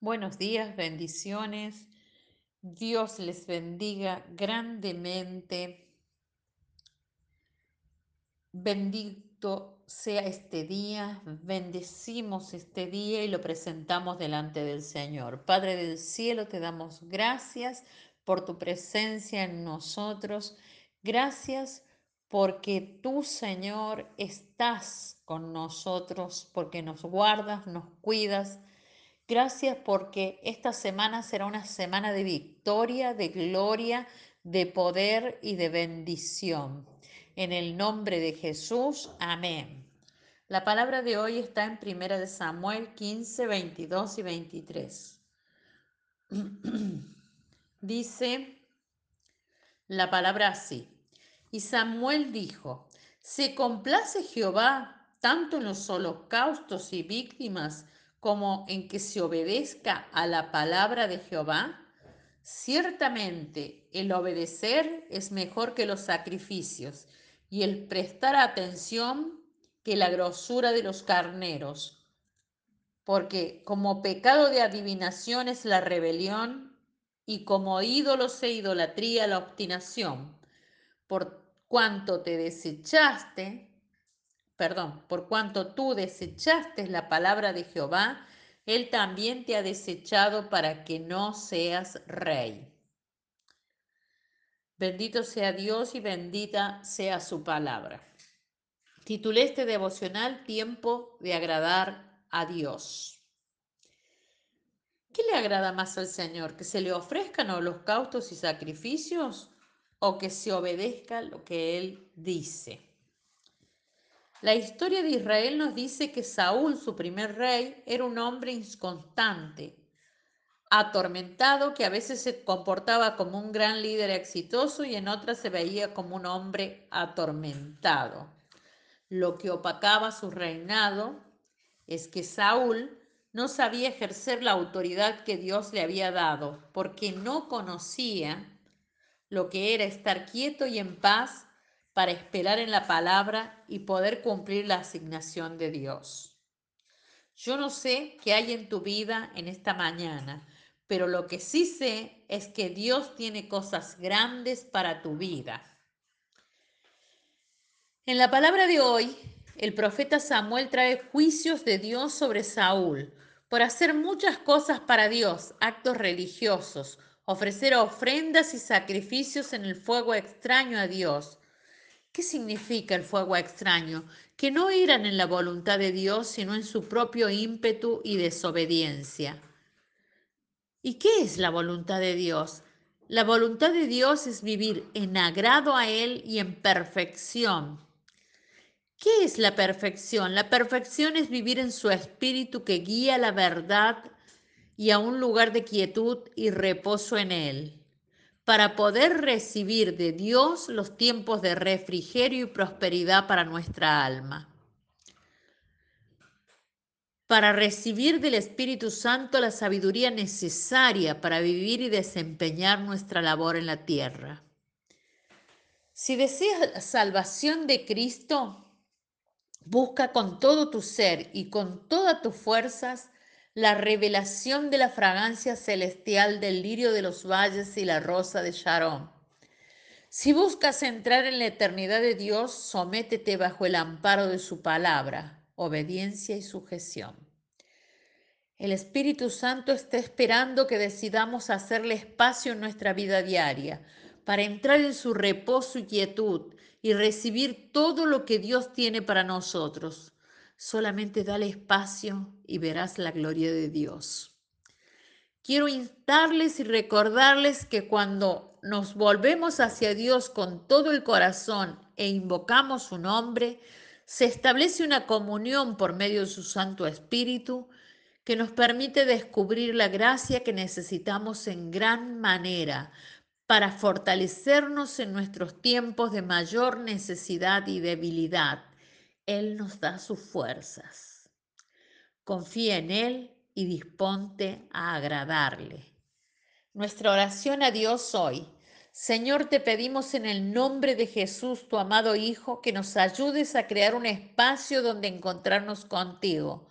Buenos días, bendiciones. Dios les bendiga grandemente. Bendito sea este día, bendecimos este día y lo presentamos delante del Señor. Padre del cielo, te damos gracias por tu presencia en nosotros. Gracias porque tú, Señor, estás con nosotros, porque nos guardas, nos cuidas Gracias porque esta semana será una semana de victoria, de gloria, de poder y de bendición. En el nombre de Jesús, amén. La palabra de hoy está en 1 Samuel 15, 22 y 23. Dice la palabra así. Y Samuel dijo, ¿se complace Jehová tanto en los holocaustos y víctimas como en que se obedezca a la palabra de Jehová? Ciertamente el obedecer es mejor que los sacrificios y el prestar atención que la grosura de los carneros, porque como pecado de adivinación es la rebelión y como ídolos e idolatría la obstinación. Por cuanto te desechaste, perdón, por cuanto tú desechaste la palabra de Jehová, Él también te ha desechado para que no seas rey. Bendito sea Dios y bendita sea su palabra. Titulé este devocional Tiempo de agradar a Dios. ¿Qué le agrada más al Señor? ¿Que se le ofrezcan holocaustos y sacrificios o que se obedezca lo que Él dice? La historia de Israel nos dice que Saúl, su primer rey, era un hombre inconstante, atormentado, que a veces se comportaba como un gran líder exitoso y en otras se veía como un hombre atormentado. Lo que opacaba su reinado es que Saúl no sabía ejercer la autoridad que Dios le había dado, porque no conocía lo que era estar quieto y en paz para esperar en la palabra y poder cumplir la asignación de Dios. Yo no sé qué hay en tu vida en esta mañana, pero lo que sí sé es que Dios tiene cosas grandes para tu vida. En la palabra de hoy, el profeta Samuel trae juicios de Dios sobre Saúl por hacer muchas cosas para Dios, actos religiosos, ofrecer ofrendas y sacrificios en el fuego extraño a Dios, ¿Qué significa el fuego extraño? Que no eran en la voluntad de Dios, sino en su propio ímpetu y desobediencia. ¿Y qué es la voluntad de Dios? La voluntad de Dios es vivir en agrado a Él y en perfección. ¿Qué es la perfección? La perfección es vivir en su espíritu que guía la verdad y a un lugar de quietud y reposo en Él para poder recibir de Dios los tiempos de refrigerio y prosperidad para nuestra alma. Para recibir del Espíritu Santo la sabiduría necesaria para vivir y desempeñar nuestra labor en la tierra. Si deseas la salvación de Cristo, busca con todo tu ser y con todas tus fuerzas la revelación de la fragancia celestial del lirio de los valles y la rosa de Sharon. Si buscas entrar en la eternidad de Dios, sométete bajo el amparo de su palabra, obediencia y sujeción. El Espíritu Santo está esperando que decidamos hacerle espacio en nuestra vida diaria para entrar en su reposo y quietud y recibir todo lo que Dios tiene para nosotros. Solamente dale espacio y verás la gloria de Dios. Quiero instarles y recordarles que cuando nos volvemos hacia Dios con todo el corazón e invocamos su nombre, se establece una comunión por medio de su Santo Espíritu que nos permite descubrir la gracia que necesitamos en gran manera para fortalecernos en nuestros tiempos de mayor necesidad y debilidad él nos da sus fuerzas. Confía en Él y disponte a agradarle. Nuestra oración a Dios hoy. Señor, te pedimos en el nombre de Jesús, tu amado Hijo, que nos ayudes a crear un espacio donde encontrarnos contigo.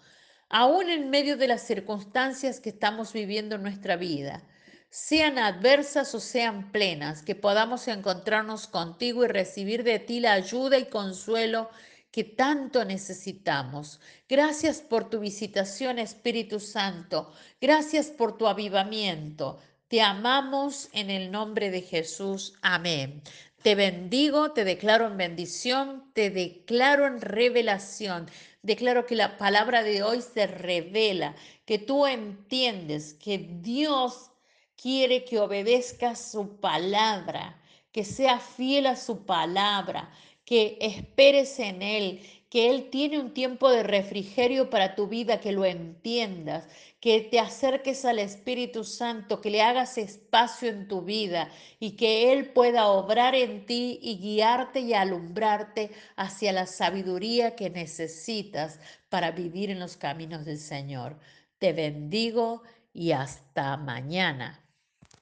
aún en medio de las circunstancias que estamos viviendo en nuestra vida, sean adversas o sean plenas, que podamos encontrarnos contigo y recibir de ti la ayuda y consuelo que tanto necesitamos. Gracias por tu visitación, Espíritu Santo. Gracias por tu avivamiento. Te amamos en el nombre de Jesús. Amén. Te bendigo, te declaro en bendición, te declaro en revelación. Declaro que la palabra de hoy se revela, que tú entiendes que Dios quiere que obedezcas su palabra, que sea fiel a su palabra, que esperes en Él, que Él tiene un tiempo de refrigerio para tu vida, que lo entiendas, que te acerques al Espíritu Santo, que le hagas espacio en tu vida y que Él pueda obrar en ti y guiarte y alumbrarte hacia la sabiduría que necesitas para vivir en los caminos del Señor. Te bendigo y hasta mañana.